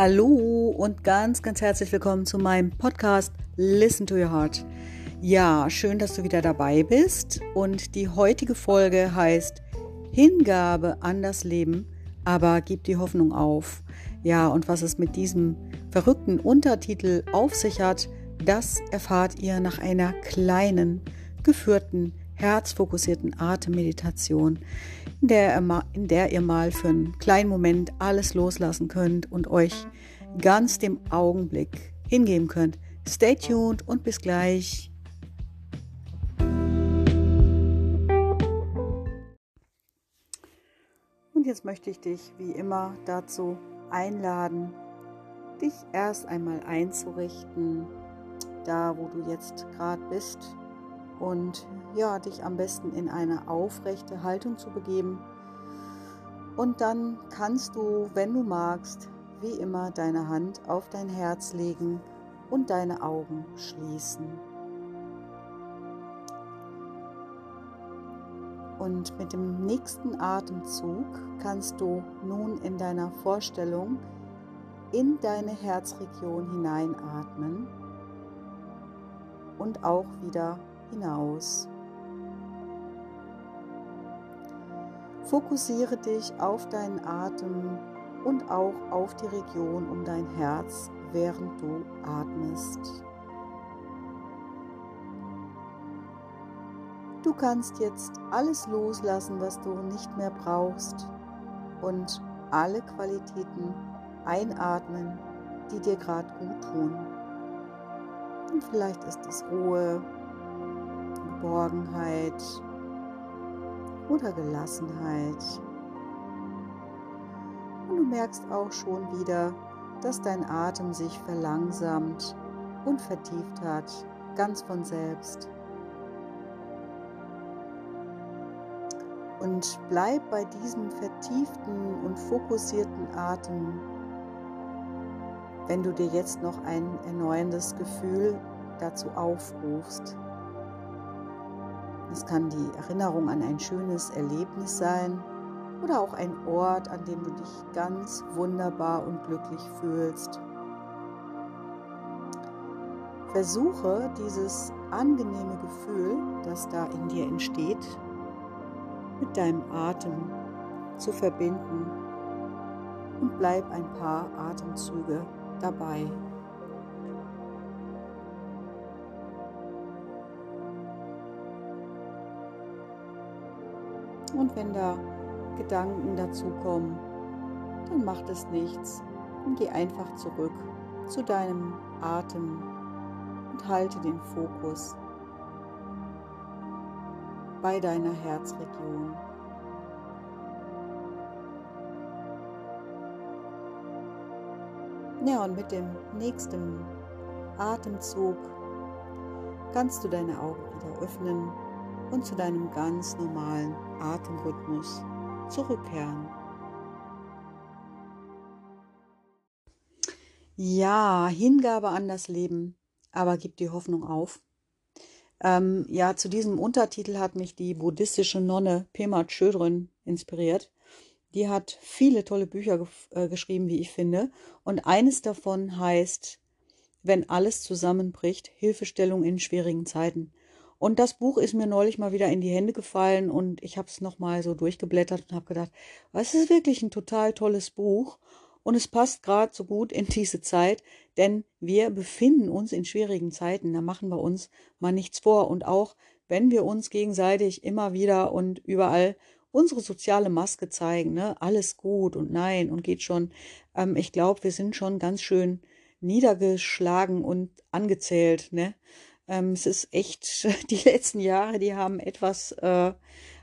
Hallo und ganz, ganz herzlich willkommen zu meinem Podcast Listen to Your Heart. Ja, schön, dass du wieder dabei bist. Und die heutige Folge heißt Hingabe an das Leben, aber gib die Hoffnung auf. Ja, und was es mit diesem verrückten Untertitel auf sich hat, das erfahrt ihr nach einer kleinen, geführten, herzfokussierten Atemmeditation, in der, in der ihr mal für einen kleinen Moment alles loslassen könnt und euch ganz dem Augenblick hingeben könnt. Stay tuned und bis gleich. Und jetzt möchte ich dich wie immer dazu einladen, dich erst einmal einzurichten, da wo du jetzt gerade bist und ja, dich am besten in eine aufrechte Haltung zu begeben. Und dann kannst du, wenn du magst, wie immer deine Hand auf dein Herz legen und deine Augen schließen. Und mit dem nächsten Atemzug kannst du nun in deiner Vorstellung in deine Herzregion hineinatmen und auch wieder hinaus. Fokussiere dich auf deinen Atem und auch auf die Region um dein Herz, während du atmest. Du kannst jetzt alles loslassen, was du nicht mehr brauchst und alle Qualitäten einatmen, die dir gerade gut tun. Und vielleicht ist es Ruhe, Geborgenheit oder Gelassenheit. Und du merkst auch schon wieder, dass dein Atem sich verlangsamt und vertieft hat, ganz von selbst. Und bleib bei diesem vertieften und fokussierten Atem, wenn du dir jetzt noch ein erneuerndes Gefühl dazu aufrufst. Es kann die Erinnerung an ein schönes Erlebnis sein oder auch ein Ort, an dem du dich ganz wunderbar und glücklich fühlst. Versuche dieses angenehme Gefühl, das da in dir entsteht, mit deinem Atem zu verbinden und bleib ein paar Atemzüge dabei. Und wenn da Gedanken dazu kommen, dann macht es nichts und geh einfach zurück zu deinem Atem und halte den Fokus bei deiner Herzregion. Ja, und mit dem nächsten Atemzug kannst du deine Augen wieder öffnen und zu deinem ganz normalen Atemrhythmus zurückkehren. Ja, Hingabe an das Leben, aber gib die Hoffnung auf. Ähm, ja, zu diesem Untertitel hat mich die buddhistische Nonne Pema Chodron inspiriert. Die hat viele tolle Bücher äh, geschrieben, wie ich finde. Und eines davon heißt, wenn alles zusammenbricht, Hilfestellung in schwierigen Zeiten. Und das Buch ist mir neulich mal wieder in die Hände gefallen und ich habe es nochmal so durchgeblättert und habe gedacht, es ist wirklich ein total tolles Buch und es passt gerade so gut in diese Zeit, denn wir befinden uns in schwierigen Zeiten, da machen wir uns mal nichts vor und auch wenn wir uns gegenseitig immer wieder und überall unsere soziale Maske zeigen, ne, alles gut und nein und geht schon, ähm, ich glaube, wir sind schon ganz schön niedergeschlagen und angezählt, ne? Ähm, es ist echt, die letzten Jahre, die haben etwas, äh,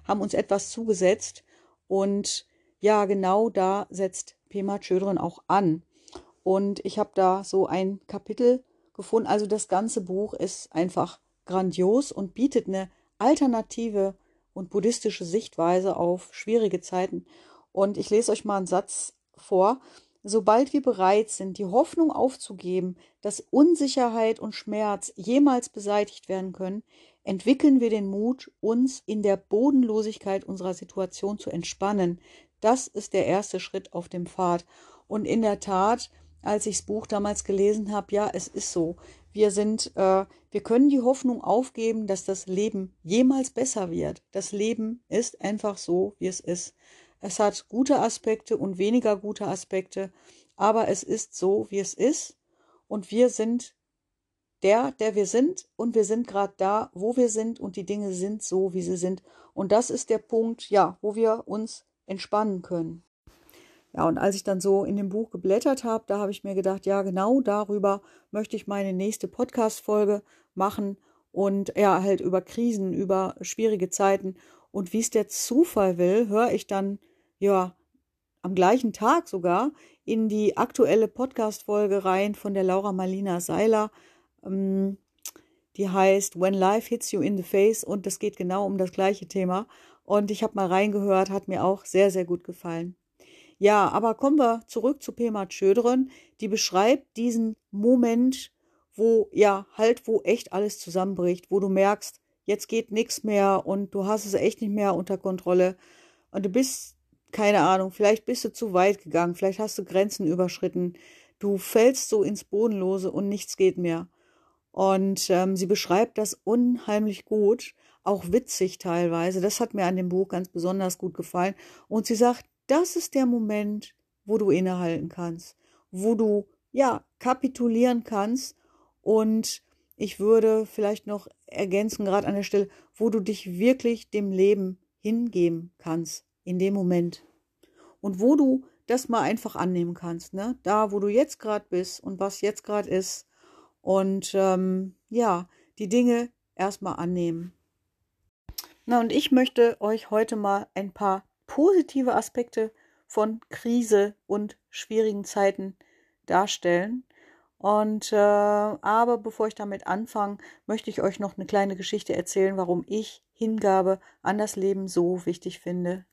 haben uns etwas zugesetzt. Und ja, genau da setzt Pema Chodron auch an. Und ich habe da so ein Kapitel gefunden. Also das ganze Buch ist einfach grandios und bietet eine alternative und buddhistische Sichtweise auf schwierige Zeiten. Und ich lese euch mal einen Satz vor. Sobald wir bereit sind, die Hoffnung aufzugeben, dass Unsicherheit und Schmerz jemals beseitigt werden können, entwickeln wir den Mut, uns in der Bodenlosigkeit unserer Situation zu entspannen. Das ist der erste Schritt auf dem Pfad. Und in der Tat, als ich das Buch damals gelesen habe, ja, es ist so. Wir sind, äh, wir können die Hoffnung aufgeben, dass das Leben jemals besser wird. Das Leben ist einfach so, wie es ist. Es hat gute Aspekte und weniger gute Aspekte, aber es ist so, wie es ist. Und wir sind der, der wir sind und wir sind gerade da, wo wir sind und die Dinge sind so, wie sie sind. Und das ist der Punkt, ja, wo wir uns entspannen können. Ja, und als ich dann so in dem Buch geblättert habe, da habe ich mir gedacht, ja, genau darüber möchte ich meine nächste Podcast-Folge machen und ja, halt über Krisen, über schwierige Zeiten. Und wie es der Zufall will, höre ich dann, ja, am gleichen Tag sogar in die aktuelle Podcast-Folge rein von der Laura Marlina Seiler. Ähm, die heißt When Life Hits You in the Face und das geht genau um das gleiche Thema. Und ich habe mal reingehört, hat mir auch sehr, sehr gut gefallen. Ja, aber kommen wir zurück zu Pema Tschöderen. Die beschreibt diesen Moment, wo, ja, halt, wo echt alles zusammenbricht, wo du merkst, jetzt geht nichts mehr und du hast es echt nicht mehr unter Kontrolle. Und du bist, keine Ahnung, vielleicht bist du zu weit gegangen, vielleicht hast du Grenzen überschritten. Du fällst so ins Bodenlose und nichts geht mehr. Und ähm, sie beschreibt das unheimlich gut, auch witzig teilweise. Das hat mir an dem Buch ganz besonders gut gefallen. Und sie sagt, das ist der Moment, wo du innehalten kannst, wo du ja kapitulieren kannst und ich würde vielleicht noch ergänzen, gerade an der Stelle, wo du dich wirklich dem Leben hingeben kannst, in dem Moment. Und wo du das mal einfach annehmen kannst, ne? Da, wo du jetzt gerade bist und was jetzt gerade ist. Und ähm, ja, die Dinge erstmal annehmen. Na, und ich möchte euch heute mal ein paar positive Aspekte von Krise und schwierigen Zeiten darstellen. Und äh, aber bevor ich damit anfange, möchte ich euch noch eine kleine Geschichte erzählen, warum ich Hingabe an das Leben so wichtig finde.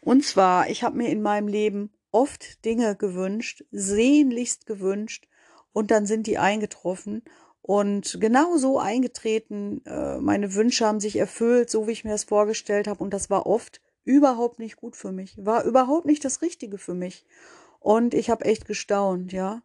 Und zwar, ich habe mir in meinem Leben oft Dinge gewünscht, sehnlichst gewünscht, und dann sind die eingetroffen und genau so eingetreten. Äh, meine Wünsche haben sich erfüllt, so wie ich mir das vorgestellt habe. Und das war oft überhaupt nicht gut für mich. War überhaupt nicht das Richtige für mich. Und ich habe echt gestaunt, ja.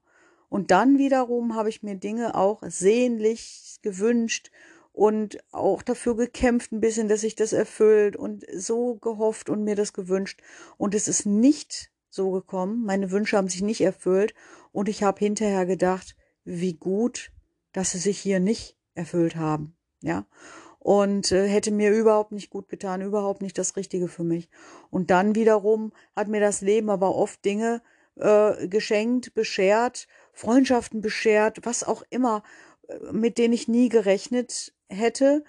Und dann wiederum habe ich mir Dinge auch sehnlich gewünscht und auch dafür gekämpft ein bisschen, dass sich das erfüllt und so gehofft und mir das gewünscht. Und es ist nicht so gekommen. Meine Wünsche haben sich nicht erfüllt. Und ich habe hinterher gedacht, wie gut dass sie sich hier nicht erfüllt haben, ja. Und äh, hätte mir überhaupt nicht gut getan, überhaupt nicht das Richtige für mich. Und dann wiederum hat mir das Leben aber oft Dinge äh, geschenkt, beschert, Freundschaften beschert, was auch immer, äh, mit denen ich nie gerechnet hätte,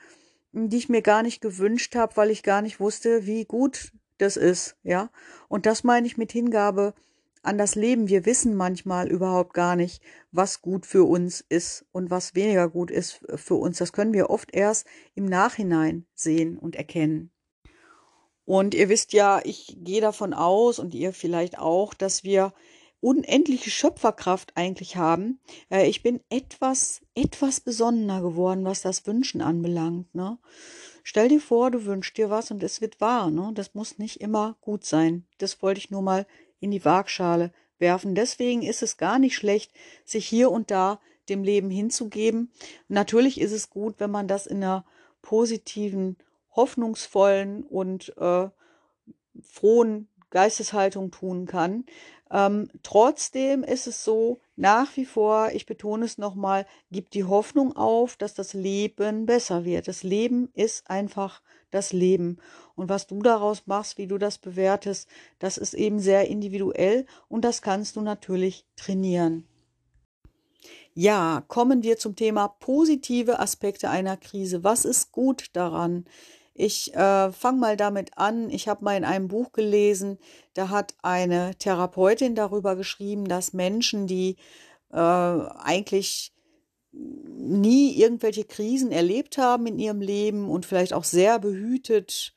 die ich mir gar nicht gewünscht habe, weil ich gar nicht wusste, wie gut das ist, ja. Und das meine ich mit Hingabe an das Leben. Wir wissen manchmal überhaupt gar nicht, was gut für uns ist und was weniger gut ist für uns. Das können wir oft erst im Nachhinein sehen und erkennen. Und ihr wisst ja, ich gehe davon aus und ihr vielleicht auch, dass wir unendliche Schöpferkraft eigentlich haben. Äh, ich bin etwas, etwas besonnener geworden, was das Wünschen anbelangt. Ne? Stell dir vor, du wünschst dir was und es wird wahr. Ne? Das muss nicht immer gut sein. Das wollte ich nur mal in die Waagschale werfen. Deswegen ist es gar nicht schlecht, sich hier und da dem Leben hinzugeben. Natürlich ist es gut, wenn man das in einer positiven, hoffnungsvollen und äh, frohen Geisteshaltung tun kann. Ähm, trotzdem ist es so, nach wie vor, ich betone es nochmal, gibt die Hoffnung auf, dass das Leben besser wird. Das Leben ist einfach das Leben. Und was du daraus machst, wie du das bewertest, das ist eben sehr individuell und das kannst du natürlich trainieren. Ja, kommen wir zum Thema positive Aspekte einer Krise. Was ist gut daran? Ich äh, fange mal damit an. Ich habe mal in einem Buch gelesen, da hat eine Therapeutin darüber geschrieben, dass Menschen, die äh, eigentlich nie irgendwelche Krisen erlebt haben in ihrem Leben und vielleicht auch sehr behütet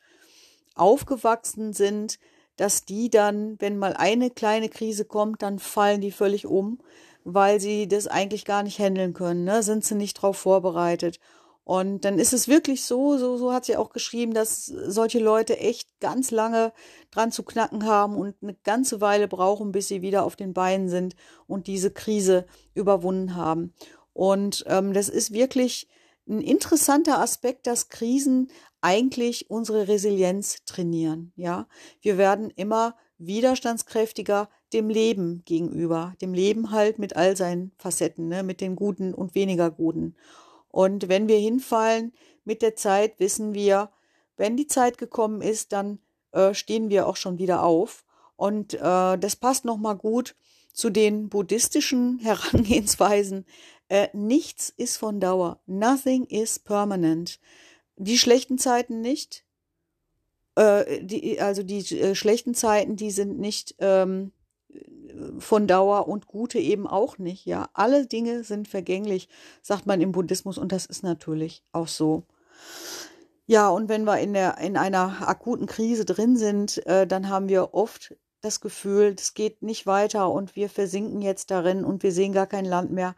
aufgewachsen sind, dass die dann, wenn mal eine kleine Krise kommt, dann fallen die völlig um, weil sie das eigentlich gar nicht handeln können, ne? sind sie nicht darauf vorbereitet. Und dann ist es wirklich so, so, so hat sie auch geschrieben, dass solche Leute echt ganz lange dran zu knacken haben und eine ganze Weile brauchen, bis sie wieder auf den Beinen sind und diese Krise überwunden haben. Und ähm, das ist wirklich ein interessanter Aspekt, dass Krisen eigentlich unsere Resilienz trainieren. Ja, wir werden immer widerstandskräftiger dem Leben gegenüber, dem Leben halt mit all seinen Facetten, ne, mit den guten und weniger guten. Und wenn wir hinfallen mit der Zeit, wissen wir, wenn die Zeit gekommen ist, dann äh, stehen wir auch schon wieder auf. Und äh, das passt nochmal gut zu den buddhistischen Herangehensweisen. Äh, nichts ist von Dauer. Nothing is permanent. Die schlechten Zeiten nicht. Äh, die, also die äh, schlechten Zeiten, die sind nicht ähm, von Dauer und gute eben auch nicht. Ja, alle Dinge sind vergänglich, sagt man im Buddhismus und das ist natürlich auch so. Ja, und wenn wir in der in einer akuten Krise drin sind, äh, dann haben wir oft das Gefühl, es geht nicht weiter und wir versinken jetzt darin und wir sehen gar kein Land mehr.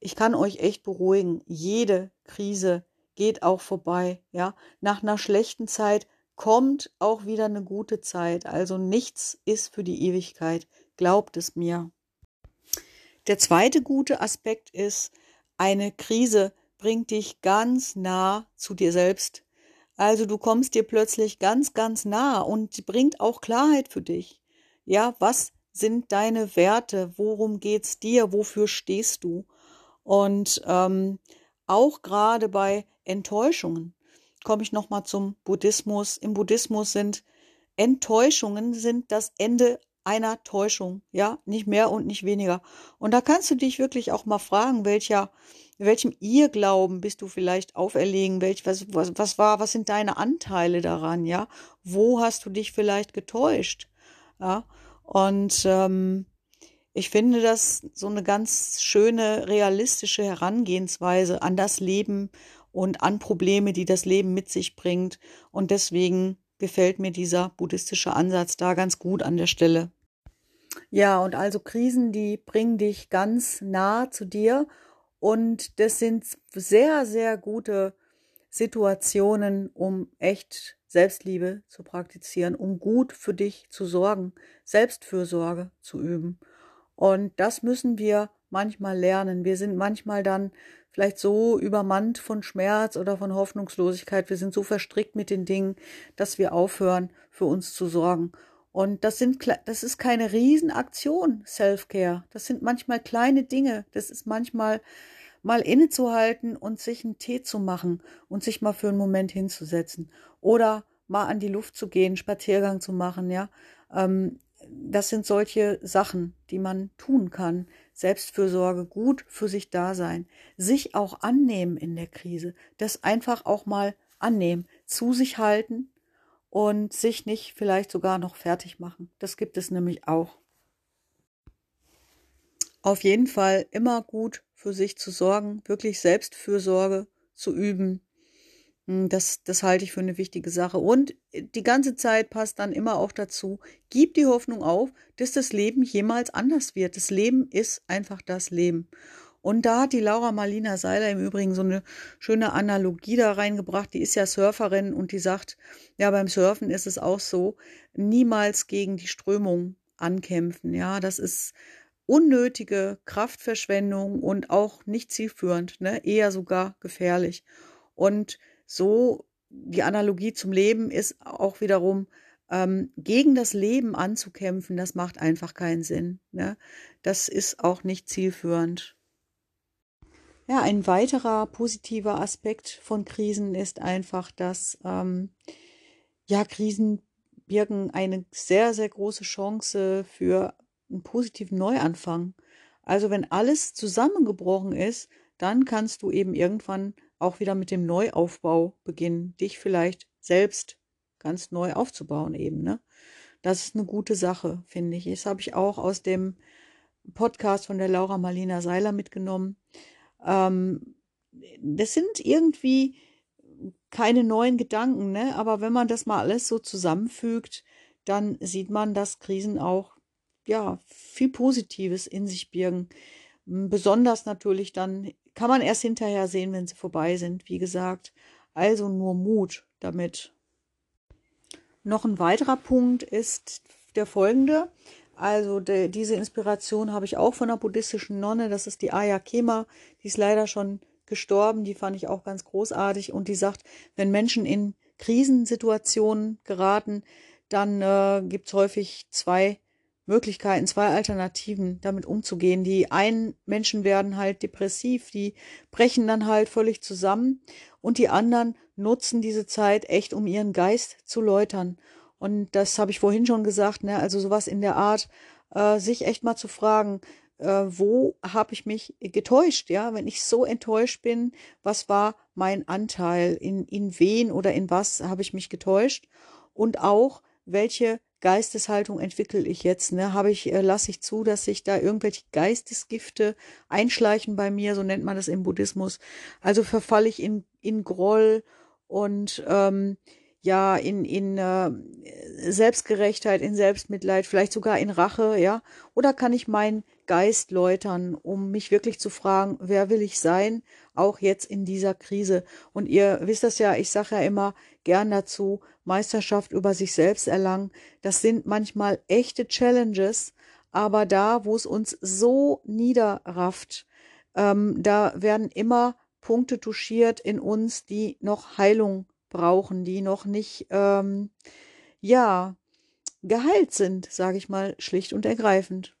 Ich kann euch echt beruhigen, jede Krise geht auch vorbei, ja? Nach einer schlechten Zeit kommt auch wieder eine gute Zeit. Also nichts ist für die Ewigkeit. Glaubt es mir. Der zweite gute Aspekt ist, eine Krise bringt dich ganz nah zu dir selbst. Also du kommst dir plötzlich ganz, ganz nah und bringt auch Klarheit für dich. Ja, was sind deine Werte? Worum geht's dir? Wofür stehst du? Und ähm, auch gerade bei Enttäuschungen komme ich nochmal zum Buddhismus. Im Buddhismus sind Enttäuschungen sind das Ende einer Täuschung, ja, nicht mehr und nicht weniger. Und da kannst du dich wirklich auch mal fragen, welcher, welchem Irrglauben bist du vielleicht auferlegen, welch, was, was, was war, was sind deine Anteile daran, ja? Wo hast du dich vielleicht getäuscht, ja? Und ähm, ich finde das so eine ganz schöne, realistische Herangehensweise an das Leben und an Probleme, die das Leben mit sich bringt. Und deswegen gefällt mir dieser buddhistische Ansatz da ganz gut an der Stelle. Ja, und also Krisen, die bringen dich ganz nah zu dir und das sind sehr, sehr gute Situationen, um echt Selbstliebe zu praktizieren, um gut für dich zu sorgen, Selbstfürsorge zu üben. Und das müssen wir manchmal lernen. Wir sind manchmal dann vielleicht so übermannt von Schmerz oder von Hoffnungslosigkeit, wir sind so verstrickt mit den Dingen, dass wir aufhören, für uns zu sorgen. Und das sind, das ist keine Riesenaktion, Self-Care. Das sind manchmal kleine Dinge. Das ist manchmal mal innezuhalten und sich einen Tee zu machen und sich mal für einen Moment hinzusetzen oder mal an die Luft zu gehen, Spaziergang zu machen, ja. Ähm, das sind solche Sachen, die man tun kann. Selbstfürsorge, gut für sich da sein, sich auch annehmen in der Krise, das einfach auch mal annehmen, zu sich halten und sich nicht vielleicht sogar noch fertig machen. Das gibt es nämlich auch. Auf jeden Fall immer gut für sich zu sorgen, wirklich Selbstfürsorge zu üben, das, das halte ich für eine wichtige Sache. Und äh, die ganze Zeit passt dann immer auch dazu, gib die Hoffnung auf, dass das Leben jemals anders wird. Das Leben ist einfach das Leben. Und da hat die Laura Marlina Seiler im Übrigen so eine schöne Analogie da reingebracht. Die ist ja Surferin und die sagt, ja, beim Surfen ist es auch so, niemals gegen die Strömung ankämpfen. Ja, das ist unnötige Kraftverschwendung und auch nicht zielführend, ne? eher sogar gefährlich. Und so die Analogie zum Leben ist auch wiederum, ähm, gegen das Leben anzukämpfen, das macht einfach keinen Sinn. Ne? Das ist auch nicht zielführend. Ja, ein weiterer positiver Aspekt von Krisen ist einfach, dass ähm, ja Krisen birgen eine sehr, sehr große Chance für einen positiven Neuanfang. Also wenn alles zusammengebrochen ist, dann kannst du eben irgendwann auch wieder mit dem Neuaufbau beginnen, dich vielleicht selbst ganz neu aufzubauen eben, ne? Das ist eine gute Sache, finde ich. Das habe ich auch aus dem Podcast von der Laura Marlina Seiler mitgenommen. Ähm, das sind irgendwie keine neuen Gedanken, ne? Aber wenn man das mal alles so zusammenfügt, dann sieht man, dass Krisen auch ja viel Positives in sich birgen. Besonders natürlich dann kann man erst hinterher sehen, wenn sie vorbei sind, wie gesagt. Also nur Mut damit. Noch ein weiterer Punkt ist der folgende. Also de, diese Inspiration habe ich auch von einer buddhistischen Nonne. Das ist die Aya Kema. Die ist leider schon gestorben. Die fand ich auch ganz großartig. Und die sagt, wenn Menschen in Krisensituationen geraten, dann äh, gibt es häufig zwei Möglichkeiten, zwei Alternativen, damit umzugehen. Die einen Menschen werden halt depressiv, die brechen dann halt völlig zusammen und die anderen nutzen diese Zeit echt, um ihren Geist zu läutern. Und das habe ich vorhin schon gesagt, ne? also sowas in der Art, äh, sich echt mal zu fragen, äh, wo habe ich mich getäuscht, ja, wenn ich so enttäuscht bin, was war mein Anteil, in, in wen oder in was habe ich mich getäuscht und auch, welche Geisteshaltung entwickle ich jetzt? Ne? Habe ich, äh, lasse ich zu, dass sich da irgendwelche Geistesgifte einschleichen bei mir, so nennt man das im Buddhismus. Also verfalle ich in, in Groll und ähm, ja, in, in äh, Selbstgerechtheit, in Selbstmitleid, vielleicht sogar in Rache, ja? Oder kann ich meinen Geist läutern, um mich wirklich zu fragen, wer will ich sein, auch jetzt in dieser Krise? Und ihr wisst das ja, ich sage ja immer gern dazu, Meisterschaft über sich selbst erlangen. Das sind manchmal echte Challenges, aber da, wo es uns so niederrafft, ähm, da werden immer Punkte touchiert in uns, die noch Heilung brauchen, die noch nicht, ähm, ja, geheilt sind, sage ich mal, schlicht und ergreifend.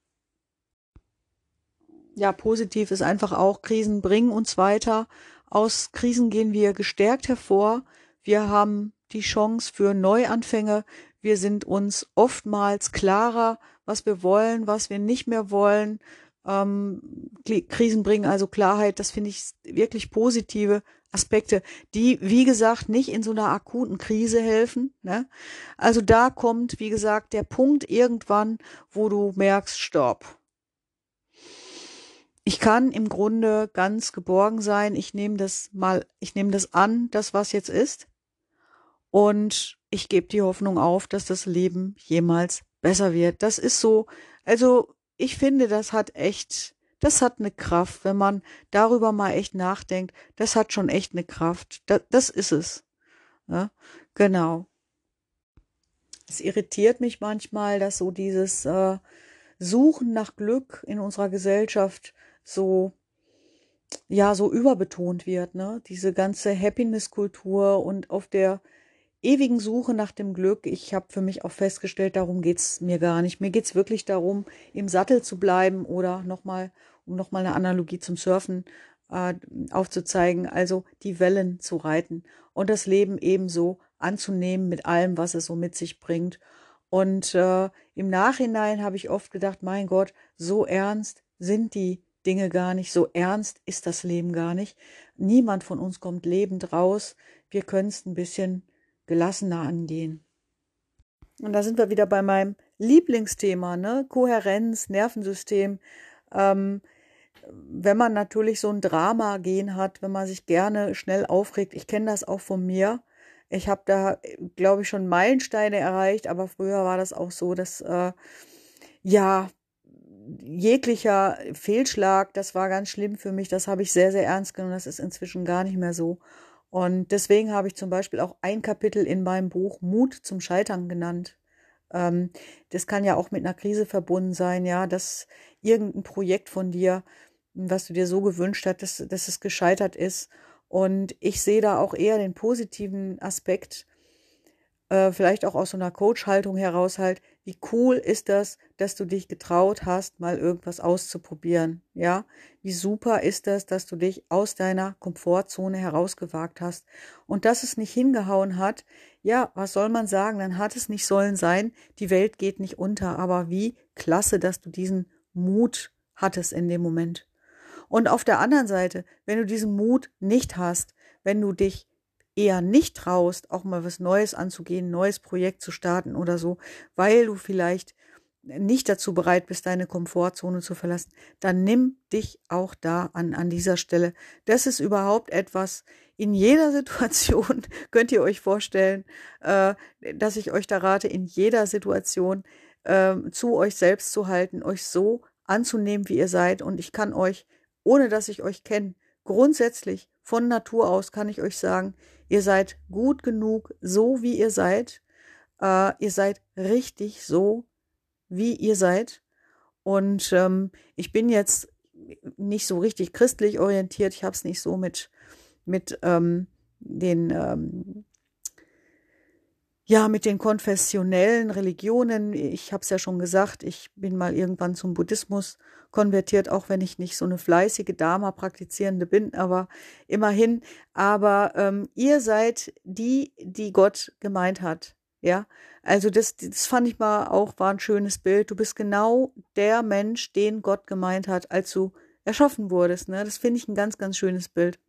Ja, positiv ist einfach auch, Krisen bringen uns weiter. Aus Krisen gehen wir gestärkt hervor. Wir haben die Chance für Neuanfänge. Wir sind uns oftmals klarer, was wir wollen, was wir nicht mehr wollen. Ähm, Krisen bringen also Klarheit. Das finde ich wirklich positive Aspekte, die, wie gesagt, nicht in so einer akuten Krise helfen. Ne? Also da kommt, wie gesagt, der Punkt irgendwann, wo du merkst, stopp. Ich kann im Grunde ganz geborgen sein. Ich nehme das mal, ich nehme das an, das was jetzt ist. Und ich gebe die Hoffnung auf, dass das Leben jemals besser wird. Das ist so, also ich finde, das hat echt das hat eine Kraft, wenn man darüber mal echt nachdenkt, das hat schon echt eine Kraft. Das, das ist es. Ja, genau. Es irritiert mich manchmal, dass so dieses äh, Suchen nach Glück in unserer Gesellschaft so ja so überbetont wird, ne? Diese ganze Happiness-Kultur und auf der ewigen Suche nach dem Glück. Ich habe für mich auch festgestellt, darum geht's mir gar nicht. Mir geht's wirklich darum, im Sattel zu bleiben oder nochmal um nochmal eine Analogie zum Surfen äh, aufzuzeigen, also die Wellen zu reiten und das Leben ebenso anzunehmen mit allem, was es so mit sich bringt. Und äh, im Nachhinein habe ich oft gedacht, mein Gott, so ernst sind die Dinge gar nicht, so ernst ist das Leben gar nicht. Niemand von uns kommt lebend raus. Wir können es ein bisschen gelassener angehen. Und da sind wir wieder bei meinem Lieblingsthema, ne? Kohärenz, Nervensystem. Ähm, wenn man natürlich so ein Drama-Gen hat, wenn man sich gerne schnell aufregt, ich kenne das auch von mir. Ich habe da, glaube ich, schon Meilensteine erreicht, aber früher war das auch so, dass äh, ja jeglicher Fehlschlag, das war ganz schlimm für mich. Das habe ich sehr, sehr ernst genommen. Das ist inzwischen gar nicht mehr so. Und deswegen habe ich zum Beispiel auch ein Kapitel in meinem Buch Mut zum Scheitern genannt. Ähm, das kann ja auch mit einer Krise verbunden sein, ja, dass irgendein Projekt von dir, was du dir so gewünscht hast, dass, dass es gescheitert ist. Und ich sehe da auch eher den positiven Aspekt, äh, vielleicht auch aus so einer Coach-Haltung heraus halt, wie cool ist das, dass du dich getraut hast, mal irgendwas auszuprobieren, ja? Wie super ist das, dass du dich aus deiner Komfortzone herausgewagt hast und dass es nicht hingehauen hat, ja, was soll man sagen, dann hat es nicht sollen sein, die Welt geht nicht unter, aber wie klasse, dass du diesen Mut hattest in dem Moment. Und auf der anderen Seite, wenn du diesen Mut nicht hast, wenn du dich eher nicht traust, auch mal was Neues anzugehen, neues Projekt zu starten oder so, weil du vielleicht nicht dazu bereit bist, deine Komfortzone zu verlassen, dann nimm dich auch da an, an dieser Stelle. Das ist überhaupt etwas, in jeder Situation, könnt ihr euch vorstellen, äh, dass ich euch da rate, in jeder Situation äh, zu euch selbst zu halten, euch so anzunehmen, wie ihr seid. Und ich kann euch, ohne dass ich euch kenne, grundsätzlich von Natur aus kann ich euch sagen, ihr seid gut genug, so wie ihr seid. Äh, ihr seid richtig so, wie ihr seid. Und ähm, ich bin jetzt nicht so richtig christlich orientiert. Ich habe es nicht so mit, mit ähm, den ähm, ja, mit den konfessionellen Religionen. Ich habe es ja schon gesagt, ich bin mal irgendwann zum Buddhismus konvertiert, auch wenn ich nicht so eine fleißige Dharma-Praktizierende bin, aber immerhin. Aber ähm, ihr seid die, die Gott gemeint hat. Ja, also das, das fand ich mal auch, war ein schönes Bild. Du bist genau der Mensch, den Gott gemeint hat, als du erschaffen wurdest. Ne? Das finde ich ein ganz, ganz schönes Bild.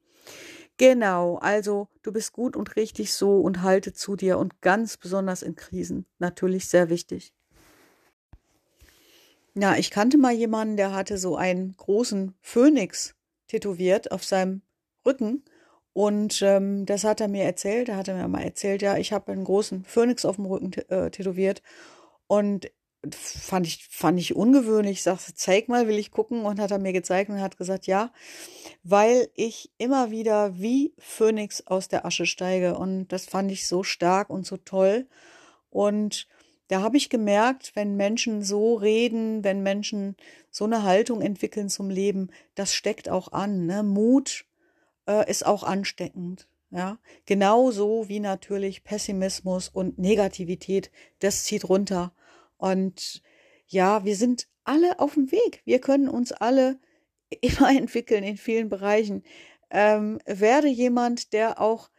Genau, also du bist gut und richtig so und halte zu dir und ganz besonders in Krisen natürlich sehr wichtig. Ja, ich kannte mal jemanden, der hatte so einen großen Phönix tätowiert auf seinem Rücken und ähm, das hat er mir erzählt. Er hatte mir mal erzählt, ja, ich habe einen großen Phönix auf dem Rücken äh, tätowiert und fand ich, fand ich ungewöhnlich. Ich sagte, zeig mal, will ich gucken. Und hat er mir gezeigt und hat gesagt, ja, weil ich immer wieder wie Phönix aus der Asche steige. Und das fand ich so stark und so toll. Und da habe ich gemerkt, wenn Menschen so reden, wenn Menschen so eine Haltung entwickeln zum Leben, das steckt auch an. Ne? Mut äh, ist auch ansteckend. Ja, genauso wie natürlich Pessimismus und Negativität, das zieht runter. Und ja, wir sind alle auf dem Weg. Wir können uns alle immer entwickeln in vielen Bereichen. Ähm, werde jemand, der auch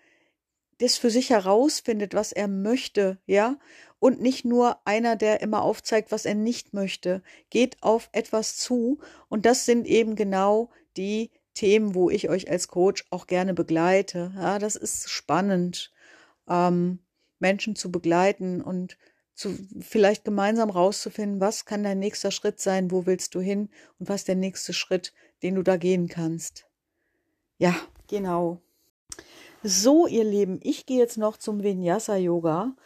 das für sich herausfindet, was er möchte, ja, und nicht nur einer, der immer aufzeigt, was er nicht möchte. Geht auf etwas zu und das sind eben genau die Themen, wo ich euch als Coach auch gerne begleite. Ja, das ist spannend, ähm, Menschen zu begleiten und zu, vielleicht gemeinsam rauszufinden, was kann dein nächster Schritt sein, wo willst du hin und was der nächste Schritt, den du da gehen kannst. Ja, genau. So, ihr Lieben, ich gehe jetzt noch zum Vinyasa Yoga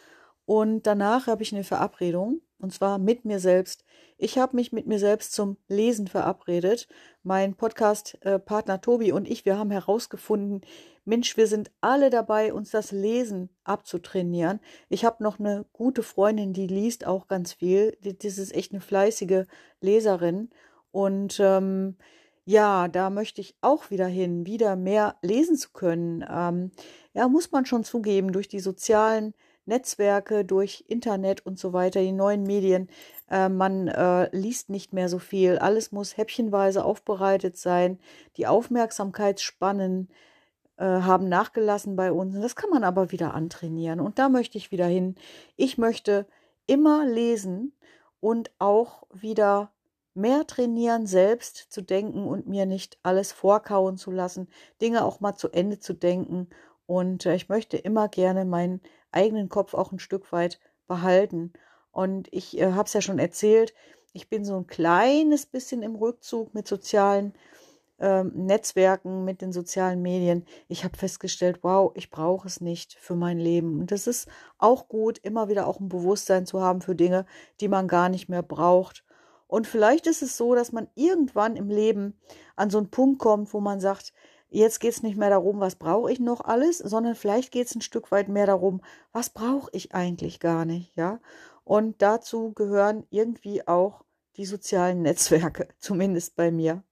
und danach habe ich eine Verabredung und zwar mit mir selbst. Ich habe mich mit mir selbst zum Lesen verabredet. Mein Podcast-Partner äh, Tobi und ich, wir haben herausgefunden, Mensch, wir sind alle dabei, uns das Lesen abzutrainieren. Ich habe noch eine gute Freundin, die liest auch ganz viel. Das ist echt eine fleißige Leserin. Und ähm, ja, da möchte ich auch wieder hin, wieder mehr lesen zu können. Ähm, ja, muss man schon zugeben, durch die sozialen Netzwerke, durch Internet und so weiter, die neuen Medien. Äh, man äh, liest nicht mehr so viel. Alles muss häppchenweise aufbereitet sein. Die Aufmerksamkeitsspannen äh, haben nachgelassen bei uns. Das kann man aber wieder antrainieren. Und da möchte ich wieder hin. Ich möchte immer lesen und auch wieder mehr trainieren, selbst zu denken und mir nicht alles vorkauen zu lassen, Dinge auch mal zu Ende zu denken. Und äh, ich möchte immer gerne meinen eigenen Kopf auch ein Stück weit behalten. Und ich äh, habe es ja schon erzählt, ich bin so ein kleines bisschen im Rückzug mit sozialen ähm, Netzwerken, mit den sozialen Medien. Ich habe festgestellt, wow, ich brauche es nicht für mein Leben. Und das ist auch gut, immer wieder auch ein Bewusstsein zu haben für Dinge, die man gar nicht mehr braucht. Und vielleicht ist es so, dass man irgendwann im Leben an so einen Punkt kommt, wo man sagt, jetzt geht es nicht mehr darum, was brauche ich noch alles, sondern vielleicht geht es ein Stück weit mehr darum, was brauche ich eigentlich gar nicht, ja. Und dazu gehören irgendwie auch die sozialen Netzwerke, zumindest bei mir.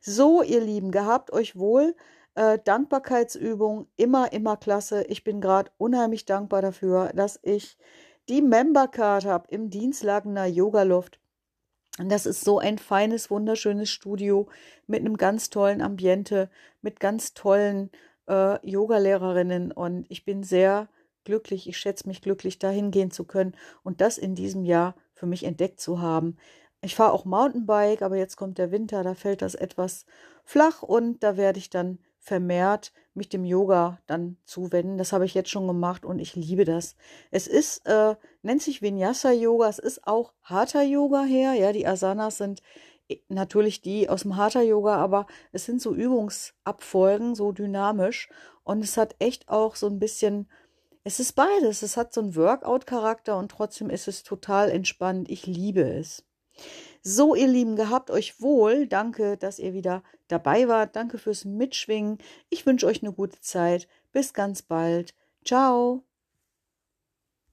So, ihr Lieben, gehabt euch wohl. Äh, Dankbarkeitsübung, immer, immer klasse. Ich bin gerade unheimlich dankbar dafür, dass ich die Membercard habe im Dienstlagener Yoga Loft. Das ist so ein feines, wunderschönes Studio mit einem ganz tollen Ambiente, mit ganz tollen äh, Yoga-Lehrerinnen und ich bin sehr glücklich, ich schätze mich glücklich, dahin gehen zu können und das in diesem Jahr für mich entdeckt zu haben. Ich fahre auch Mountainbike, aber jetzt kommt der Winter, da fällt das etwas flach und da werde ich dann vermehrt mich dem Yoga dann zuwenden. Das habe ich jetzt schon gemacht und ich liebe das. Es ist, äh, nennt sich Vinyasa Yoga, es ist auch Hatha Yoga her. Ja, die Asanas sind äh, natürlich die aus dem Hatha Yoga, aber es sind so Übungsabfolgen, so dynamisch und es hat echt auch so ein bisschen es ist beides. Es hat so einen Workout-Charakter und trotzdem ist es total entspannt. Ich liebe es. So, ihr Lieben, gehabt euch wohl. Danke, dass ihr wieder dabei wart. Danke fürs Mitschwingen. Ich wünsche euch eine gute Zeit. Bis ganz bald. Ciao.